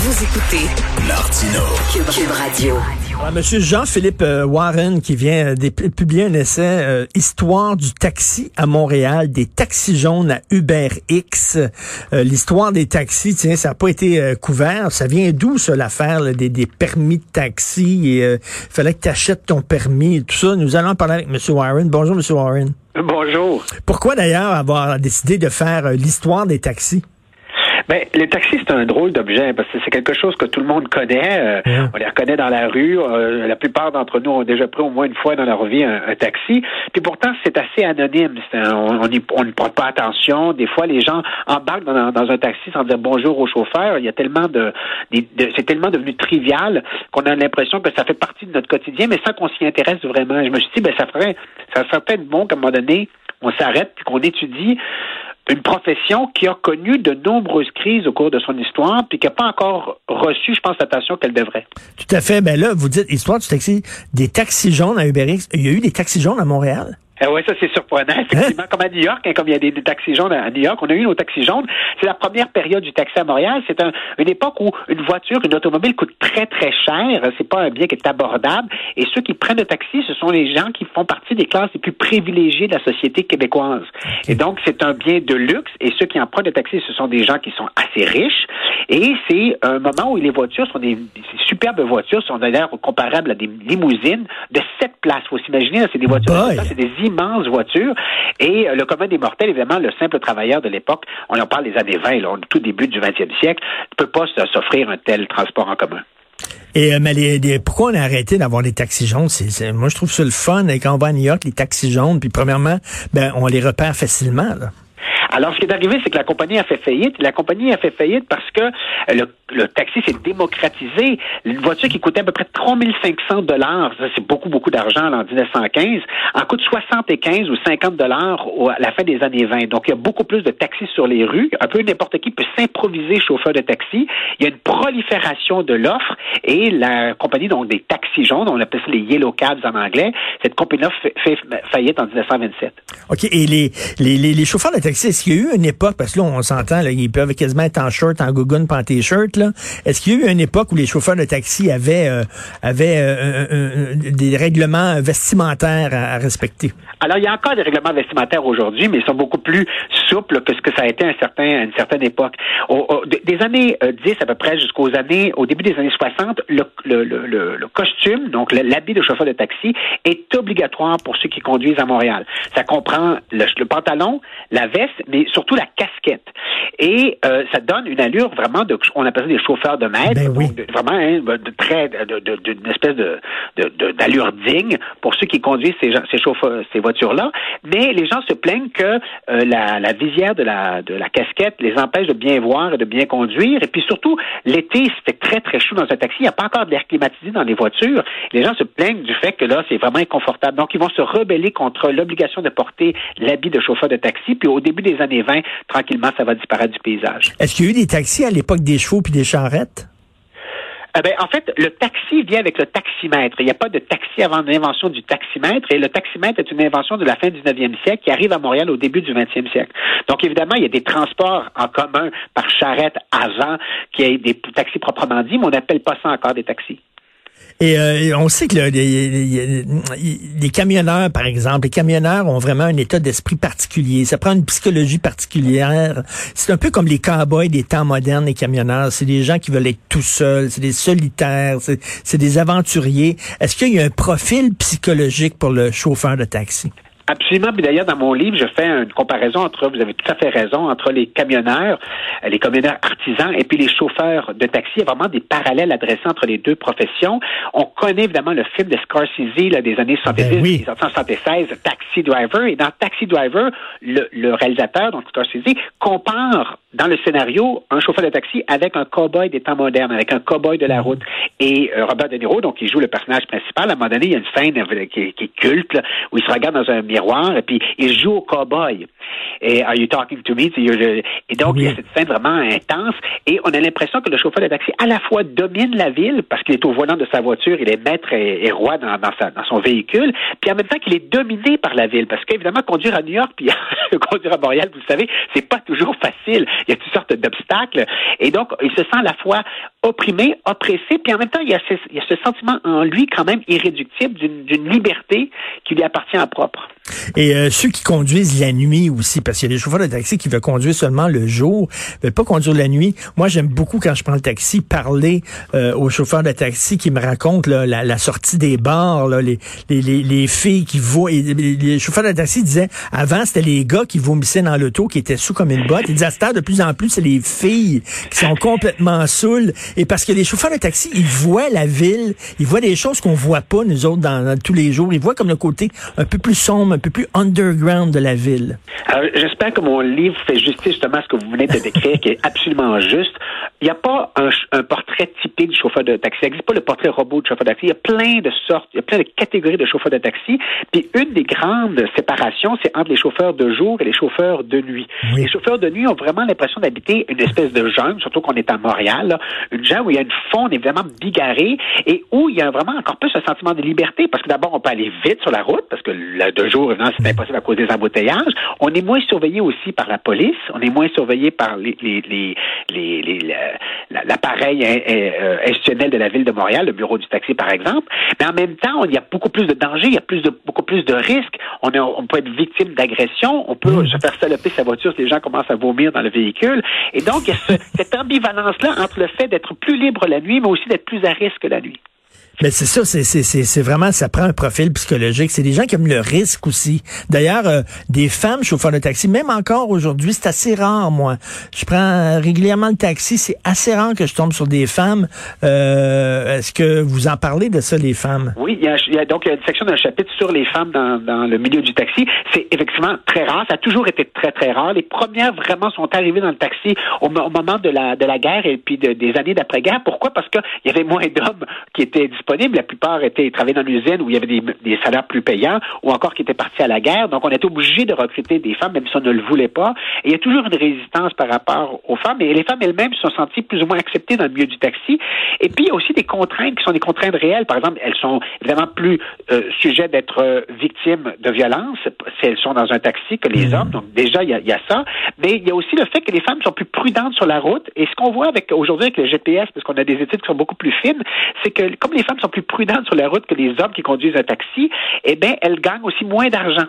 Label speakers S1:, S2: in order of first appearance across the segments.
S1: Vous écoutez
S2: Martino.
S1: Cube, Cube Radio.
S3: Ah, Monsieur Jean-Philippe euh, Warren qui vient de publier un essai euh, Histoire du taxi à Montréal, des taxis jaunes à Uber X. Euh, L'histoire des taxis, tiens, ça n'a pas été euh, couvert. Ça vient d'où ça l'affaire des, des permis de taxi? Et il fallait que tu achètes ton permis et tout ça. Nous allons en parler avec Monsieur Warren. Bonjour Monsieur Warren.
S4: Bonjour.
S3: Pourquoi d'ailleurs avoir décidé de faire l'histoire des taxis?
S4: Ben, les taxis, c'est un drôle d'objet parce que c'est quelque chose que tout le monde connaît. Euh,
S3: Yeah.
S4: On les reconnaît dans la rue. Euh, la plupart d'entre nous ont déjà pris au moins une fois dans leur vie un, un taxi. Puis pourtant, c'est assez anonyme. Un- on on y- on ne porte pas attention. Des fois, les gens embarquent dans, dans un taxi sans dire bonjour au chauffeur. Il y a tellement de, de- c'est tellement devenu trivial qu'on a l'impression que ça fait partie de notre quotidien, mais sans qu'on s'y intéresse vraiment. Je me suis dit, ben ça ferait, ça serait peut-être bon qu'à un moment donné, on s'arrête puis qu'on étudie une profession qui a connu de nombreuses crises au cours de son histoire, puis qui n'a pas encore reçu, je pense, l'attention qu'elle devrait.
S3: Tout à fait. Ben là, vous dites histoire du taxi, des taxis jaunes à Uber X. Il y a eu des taxis jaunes à Montréal?
S4: oui, ça c'est surprenant, effectivement. Comme à New York, hein, comme il y a des, des taxis jaunes à New York, on a eu nos taxis jaunes. C'est la première période du taxi à Montréal. C'est un- une époque où une voiture, une automobile coûte très très cher. C'est pas un bien qui est abordable. Et ceux qui prennent le taxi, ce sont les gens qui font partie des classes les plus privilégiées de la société québécoise. Et donc c'est un bien de luxe. Et ceux qui empruntent le taxi, ce sont des gens qui sont assez riches. Et c'est un moment où les voitures sont des, des superbes voitures, sont d'ailleurs comparables à des limousines de sept places. Faut s'imaginer, c'est des voitures, c'est des immenses voitures. Et euh, le commun des mortels, évidemment, le simple travailleur de l'époque, on en parle des années 20, là, tout début du 20e siècle, ne peut pas s'offrir un tel transport en commun.
S3: Et euh, mais pourquoi on a arrêté d'avoir des taxis jaunes? Moi, je trouve ça le fun. Quand on va à New York, les taxis jaunes, puis premièrement, ben, on les repère facilement.
S4: Alors, ce qui est arrivé, c'est que la compagnie a fait faillite. La compagnie a fait faillite parce que le, taxi s'est démocratisé. Une voiture qui coûtait à peu près 3500 dollars, c'est beaucoup, beaucoup d'argent en 1915, en coûte 75 ou 50 dollars à la fin des années 20. Donc, il y a beaucoup plus de taxis sur les rues. Un peu n'importe qui peut s'improviser chauffeur de taxi. Il y a une prolifération de l'offre et la compagnie, donc des taxis jaunes, on appelle ça les Yellow Cabs en anglais, cette compagnie-là fait, faillite en 1927.
S3: OK. Et les, les chauffeurs de taxi, est-ce qu'il y a eu une époque, parce que là, on s'entend, ils peuvent quasiment être en shirt, en gougoune, pas en t-shirt. Est-ce qu'il y a eu une époque où les chauffeurs de taxi avaient, euh, avaient euh, euh, euh, des règlements vestimentaires à, respecter?
S4: Alors, il y a encore des règlements vestimentaires aujourd'hui, mais ils sont beaucoup plus souples que ce que ça a été à, une certaine époque. Des années euh, 10 à peu près jusqu'aux années, au début des années 60, le, le, le, le- costume, donc l'habit de chauffeur de taxi, est obligatoire pour ceux qui conduisent à Montréal. Ça comprend le pantalon, la veste, mais surtout la casquette. Et euh, ça donne une allure vraiment de, on appelle ça des chauffeurs de maître,
S3: Ben oui.
S4: de- vraiment hein, de très, de, de- d'une espèce de, de- de- d'allure digne pour ceux qui conduisent ces, gens- ces chauffeurs, ces voitures-là. Mais les gens se plaignent que euh, la, la visière de la, de la casquette les empêche de bien voir et de bien conduire. Et puis surtout, l'été, c'était très, très chaud dans un taxi. Il n'y a pas encore d'air climatisé dans les voitures. Les gens se plaignent du fait que là, c'est vraiment inconfortable. Donc, ils vont se rebeller contre l'obligation de porter l'habit de chauffeur de taxi. Puis au début des années 20, tranquillement, ça va disparaître du paysage.
S3: Est-ce qu'il y a eu des taxis à l'époque des chevaux puis des charrettes?
S4: Eh en fait, le taxi vient avec le taximètre. Il n'y a pas de taxi avant l'invention du taximètre. Et le taximètre est une invention de la fin du 19e siècle qui arrive à Montréal au début du 20e siècle. Donc, évidemment, il y a des transports en commun par charrette avant qu'il y ait des taxis proprement dit, mais on n'appelle pas ça encore des taxis.
S3: Et euh, on sait que le- les, camionneurs, par exemple, les camionneurs ont vraiment un état d'esprit particulier. Ça prend une psychologie particulière. C'est un peu comme les cowboys des temps modernes, les camionneurs. C'est des gens qui veulent être tout seuls, c'est des solitaires, c'est des aventuriers. Est-ce qu'il y a un profil psychologique pour le chauffeur de taxi?
S4: Absolument. Puis d'ailleurs, dans mon livre, je fais une comparaison entre, vous avez tout à fait raison, entre les camionneurs, euh, les camionneurs artisans et puis les chauffeurs de taxi. Il y a vraiment des parallèles adressés entre les deux professions. On connaît évidemment le film de Scorsese là, des années 70,
S3: Ben oui.
S4: 1976, Taxi Driver. Et dans Taxi Driver, le, le réalisateur, donc Scorsese, compare dans le scénario, un chauffeur de taxi avec un cow-boy des temps modernes, avec un cow-boy de la route. Et euh, Robert De Niro, donc, il joue le personnage principal. À un moment donné, il y a une scène euh, qui, est culte, là, où il se regarde dans un miroir et puis il joue au cow-boy. Et Are you talking to me? Et donc, il y a cette scène vraiment intense. Et on a l'impression que le chauffeur de taxi, à la fois, domine la ville parce qu'il est au volant de sa voiture, il est maître et, roi dans, dans, sa, dans son véhicule, puis en même temps qu'il est dominé par la ville. Parce qu'évidemment, conduire à New York puis conduire à Montréal, vous savez, c'est pas toujours facile il y a toutes sortes d'obstacles. Et donc, il se sent à la fois opprimé, oppressé, puis en même temps, il y a ce, sentiment en lui quand même irréductible d'une liberté qui lui appartient à propre.
S3: Et euh, ceux qui conduisent la nuit aussi, parce qu'il y a des chauffeurs de taxi qui veulent conduire seulement le jour, veulent pas conduire la nuit. Moi, j'aime beaucoup quand je prends le taxi parler euh, aux chauffeurs de taxi qui me racontent là, la, sortie des bars, là, les, les, les, filles qui vont. Les, chauffeurs de taxi disaient avant c'était les gars qui vomissaient dans l'auto, qui étaient sous comme une botte. Ils disaient à de plus en plus c'est les filles qui sont complètement saoules. Et parce que les chauffeurs de taxi, ils voient la ville, ils voient des choses qu'on voit pas nous autres dans, tous les jours. Ils voient comme le côté un peu plus sombre un peu plus underground de la ville.
S4: J'espère que mon livre fait justice justement à ce que vous venez de décrire, qui est absolument juste. Il n'y a pas un, portrait typique du chauffeur de taxi. Il n'existe pas le portrait robot du chauffeur de taxi. Il y a plein de sortes, il y a plein de catégories de chauffeurs de taxi. Puis une des grandes séparations, c'est entre les chauffeurs de jour et les chauffeurs de nuit. Les chauffeurs de nuit ont vraiment l'impression d'habiter une espèce de jungle, surtout qu'on est à Montréal, une jungle où il y a une faune évidemment bigarrée et où il y a vraiment encore plus un sentiment de liberté parce que d'abord on peut aller vite sur la route parce que le de jour évidemment c'est impossible à cause des embouteillages. On est moins surveillé aussi par la police, on est moins surveillé par les, les, les, les l'appareil institutionnel de la ville de Montréal, le bureau du taxi par exemple. Mais en même temps, il y a beaucoup plus de dangers, il y a plus de, beaucoup plus de risques. On, on peut être victime d'agression, on peut mmh. se faire saloper sa voiture si les gens commencent à vomir dans le véhicule. Et donc, il y a cette ambivalence-là entre le fait d'être plus libre la nuit, mais aussi d'être plus à risque la nuit.
S3: Mais c'est ça, c'est, c'est, c'est, vraiment, ça prend un profil psychologique. C'est des gens qui aiment le risque aussi. D'ailleurs, euh, des femmes chauffeurs de taxi, même encore aujourd'hui, c'est assez rare, moi. Je prends régulièrement le taxi, c'est assez rare que je tombe sur des femmes. Euh, est-ce que vous en parlez de ça, les femmes?
S4: Oui, il y a, il y a donc une section d'un chapitre sur les femmes dans, dans le milieu du taxi. C'est effectivement très rare. Ça a toujours été très, très rare. Les premières vraiment sont arrivées dans le taxi au, moment de la, de la guerre et puis des années d'après-guerre. Pourquoi? Parce qu'il y avait moins d'hommes qui étaient disponibles la plupart étaient travaillaient dans l'usine où il y avait des, salaires plus payants ou encore qui étaient partis à la guerre. Donc, on était obligé de recruter des femmes, même si on ne le voulait pas. Et il y a toujours une résistance par rapport aux femmes. Et les femmes elles-mêmes se sont senties plus ou moins acceptées dans le milieu du taxi. Et puis, il y a aussi des contraintes qui sont des contraintes réelles. Par exemple, elles sont évidemment plus euh, sujettes d'être euh, victimes de violence si elles sont dans un taxi que les mmh. hommes. Donc, déjà, il y, a, ça. Mais il y a aussi le fait que les femmes sont plus prudentes sur la route. Et ce qu'on voit avec aujourd'hui avec le GPS, parce qu'on a des études qui sont beaucoup plus fines, c'est que comme les femmes sont plus prudentes sur la route que les hommes qui conduisent un taxi, eh bien, elles gagnent aussi moins d'argent.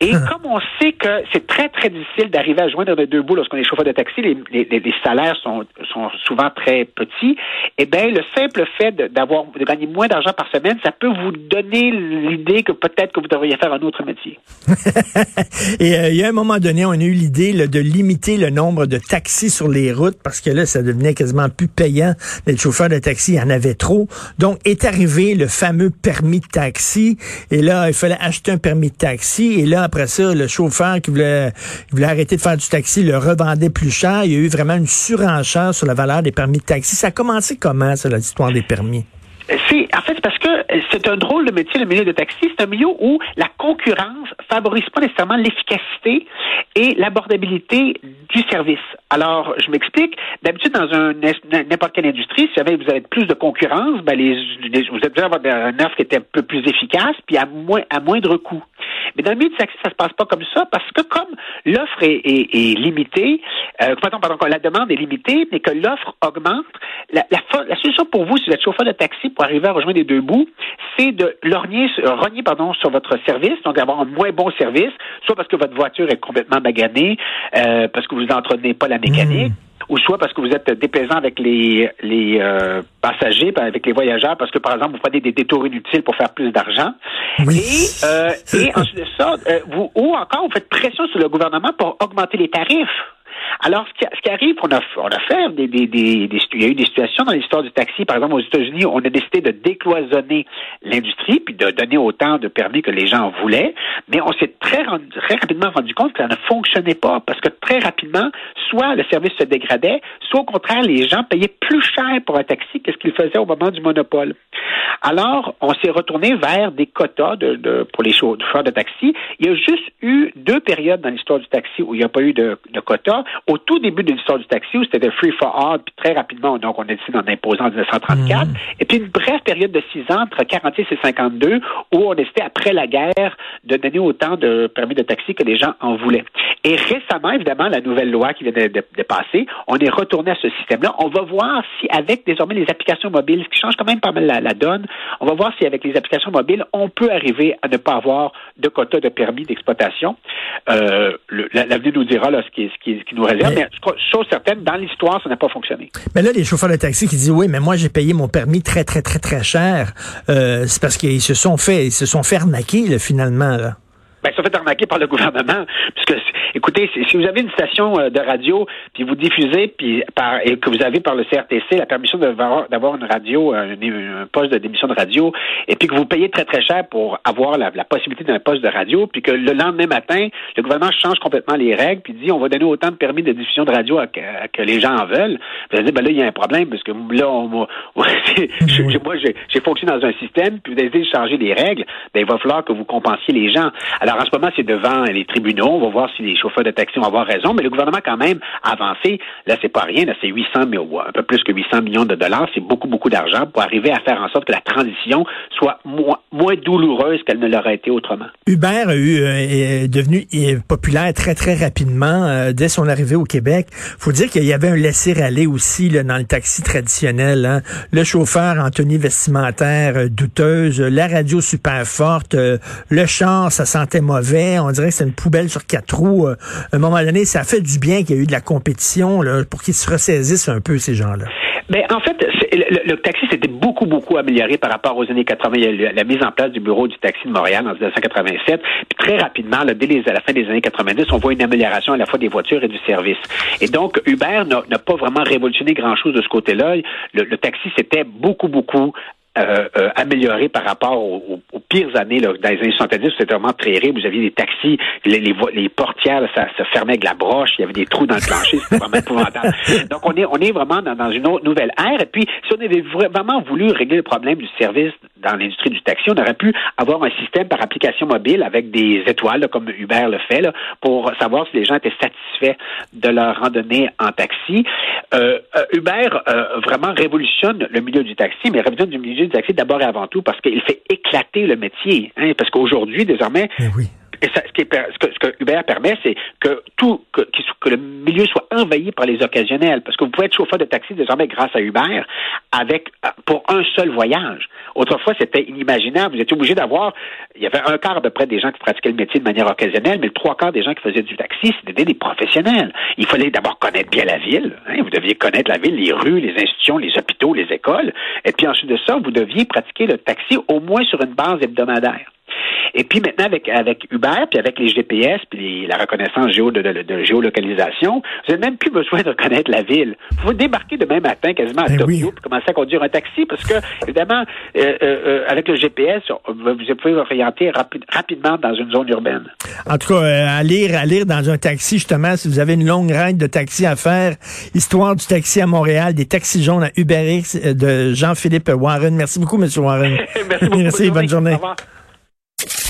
S4: Et comme on sait que c'est très, très difficile d'arriver à joindre les deux bouts lorsqu'on est chauffeur de taxi, les, les, salaires sont, sont, souvent très petits, eh bien, le simple fait d'avoir de, gagner moins d'argent par semaine, ça peut vous donner l'idée que peut-être que vous devriez faire un autre métier.
S3: Et euh, il y a un moment donné, on a eu l'idée de limiter le nombre de taxis sur les routes parce que là, ça devenait quasiment plus payant d'être chauffeur de taxi. Il y en avait trop. Donc, est arrivé le fameux permis de taxi. Et là, il fallait acheter un permis de taxi. Et là, après ça, le chauffeur qui voulait, voulait arrêter de faire du taxi le revendait plus cher. Il y a eu vraiment une surenchère sur la valeur des permis de taxi. Ça a commencé comment, ça, l'histoire des permis?
S4: C'est en fait parce que c'est un drôle de métier, le milieu de taxi. C'est un milieu où la concurrence favorise pas nécessairement l'efficacité et l'abordabilité du service. Alors, je m'explique. D'habitude, dans un n'importe quelle industrie, si jamais vous avez plus de concurrence, ben les, vous êtes avoir une offre qui était un peu plus efficace, puis à moins à moindre coût. Mais dans le milieu du taxi, ça se passe pas comme ça parce que comme l'offre est, est, limitée, euh, pardon, pardon, la demande est limitée, mais que l'offre augmente, la, la, la, solution pour vous, si vous êtes chauffeur de taxi pour arriver à rejoindre les deux bouts, c'est de lorgner, rogner pardon, sur votre service, donc d'avoir un moins bon service, soit parce que votre voiture est complètement baganée, euh, parce que vous n'entretenez pas la mécanique. Hmm ou soit parce que vous êtes déplaisant avec les, les euh, passagers, avec les voyageurs, parce que, par exemple, vous prenez des détours inutiles pour faire plus d'argent. Oui. Et, euh, et ensuite de ça, euh, vous, ou encore, vous faites pression sur le gouvernement pour augmenter les tarifs. Alors, ce qui, arrive, on a, on a fait des, des, des, il y a eu des situations dans l'histoire du taxi. Par exemple, aux États-Unis, on a décidé de décloisonner l'industrie puis de donner autant de permis que les gens voulaient. Mais on s'est très, très rapidement rendu compte que ça ne fonctionnait pas parce que très rapidement, soit le service se dégradait, soit au contraire, les gens payaient plus cher pour un taxi que ce qu'ils faisaient au moment du monopole. Alors, on s'est retourné vers des quotas de, pour les chauffeurs de taxi. Il y a juste eu deux périodes dans l'histoire du taxi où il n'y a pas eu de, de quotas. Au tout début de l'histoire du taxi, où c'était free for all, puis très rapidement, donc on a décidé d'en imposer en 1934. Mhm. Et puis une brève période de six ans, entre 46 et 52, où on décidait, après la guerre, de donner autant de permis de taxi que les gens en voulaient. Et récemment, évidemment, la nouvelle loi qui vient de, de passer, on est retourné à ce système-là. On va voir si, avec désormais les applications mobiles, ce qui change quand même pas mal la, la donne, on va voir si avec les applications mobiles, on peut arriver à ne pas avoir de quota de permis d'exploitation. Euh, L'avenir nous dira là, ce, qui, ce, qui, ce qui nous Mais, chose certaine, dans l'histoire, ça n'a pas fonctionné.
S3: Mais là, les chauffeurs de taxi qui disent oui, mais moi j'ai payé mon permis très très très très cher, euh, c'est parce qu'ils se sont fait, ils se sont fait arnaquer finalement. Là.
S4: Ben, ils se sont fait arnaquer par le gouvernement, puisque Écoutez, si vous avez une station euh, de radio, puis vous diffusez, puis par, et que vous avez par le CRTC la permission d'avoir une radio, un, un, poste d'émission de radio, et puis que vous payez très très cher pour avoir la, possibilité d'un poste de radio, puis que le lendemain matin, le gouvernement change complètement les règles, puis dit on va donner autant de permis de diffusion de radio que les gens en veulent. Vous allez dire ben là il y a un problème parce que là on, moi j'ai fonctionné dans un système, puis vous de changer les règles, ben il va falloir que vous compensiez les gens. Alors en ce moment c'est devant les tribunaux, on va voir si les chauffeurs de taxi vont avoir raison, mais le gouvernement quand même avancé. Là, c'est pas rien, là, c'est 800, un peu plus que 800 millions de dollars. C'est beaucoup, beaucoup d'argent pour arriver à faire en sorte que la transition soit moins, douloureuse qu'elle ne l'aurait été autrement.
S3: Uber a eu, euh, est devenu populaire très, très rapidement euh, dès son arrivée au Québec. faut dire qu'il y avait un laisser-aller aussi là, dans le taxi traditionnel. Hein. Le chauffeur tenue vestimentaire euh, douteuse, la radio super forte, le char, ça sentait mauvais. On dirait que c'est une poubelle sur quatre roues un moment donné, ça fait du bien qu'il y ait eu de la compétition là, pour qu'ils se ressaisissent un peu, ces gens-là.
S4: Mais ben, en fait, le, taxi s'était beaucoup, beaucoup amélioré par rapport aux années 80. Il y a eu la mise en place du bureau du taxi de Montréal en 1987. Puis très rapidement, dès à la fin des années 90, on voit une amélioration à la fois des voitures et du service. Et donc, Uber n'a pas vraiment révolutionné grand-chose de ce côté-là. Le, le taxi s'était beaucoup, beaucoup euh, euh, amélioré par rapport aux, pires années là, dans les années 70, c'était vraiment très terrible. Vous aviez des taxis, les, les, portières, ça se fermait avec la broche, il y avait des trous dans le plancher, c'était vraiment épouvantable. Donc on est on est vraiment dans, une autre nouvelle ère. Et puis si on avait vraiment voulu régler le problème du service dans l'industrie du taxi, on aurait pu avoir un système par application mobile avec des étoiles, comme Uber le fait, pour savoir si les gens étaient satisfaits de leur randonnée en taxi. Euh, euh Uber euh, vraiment révolutionne le milieu du taxi, mais révolutionne le milieu du taxi d'abord et avant tout parce qu'il fait éclater le métier. Hein, parce qu'aujourd'hui, désormais,
S3: eh oui.
S4: Et ça, ce, qui ce, que, ce, que, Uber permet, c'est que tout que, que, le milieu soit envahi par les occasionnels. Parce que vous pouvez être chauffeur de taxi désormais grâce à Uber avec pour un seul voyage. Autrefois, c'était inimaginable. Vous étiez obligé d'avoir. Il y avait un quart à peu près des gens qui pratiquaient le métier de manière occasionnelle, mais le trois quarts des gens qui faisaient du taxi, c'était des professionnels. Il fallait d'abord connaître bien la ville. Hein. Vous deviez connaître la ville, les rues, les institutions, les hôpitaux, les écoles. Et puis ensuite de ça, vous deviez pratiquer le taxi au moins sur une base hebdomadaire. Et puis maintenant, avec, avec Uber, puis avec les GPS, puis la reconnaissance géo de, de, géolocalisation, vous n'avez même plus besoin de reconnaître la ville. Vous débarquez demain matin quasiment à ben Tokyo pour commencer à conduire un taxi parce que, évidemment, euh, euh, euh, avec le GPS, vous pouvez vous orienter rapidement dans une zone urbaine.
S3: En tout cas, à lire, à lire dans un taxi, justement, si vous avez une longue ride de taxi à faire, Histoire du taxi à Montréal, des taxis jaunes à UberX de Jean-Philippe Warren. Merci beaucoup, M. Warren.
S4: Merci beaucoup.
S3: Merci, bonne journée. Bonne journée.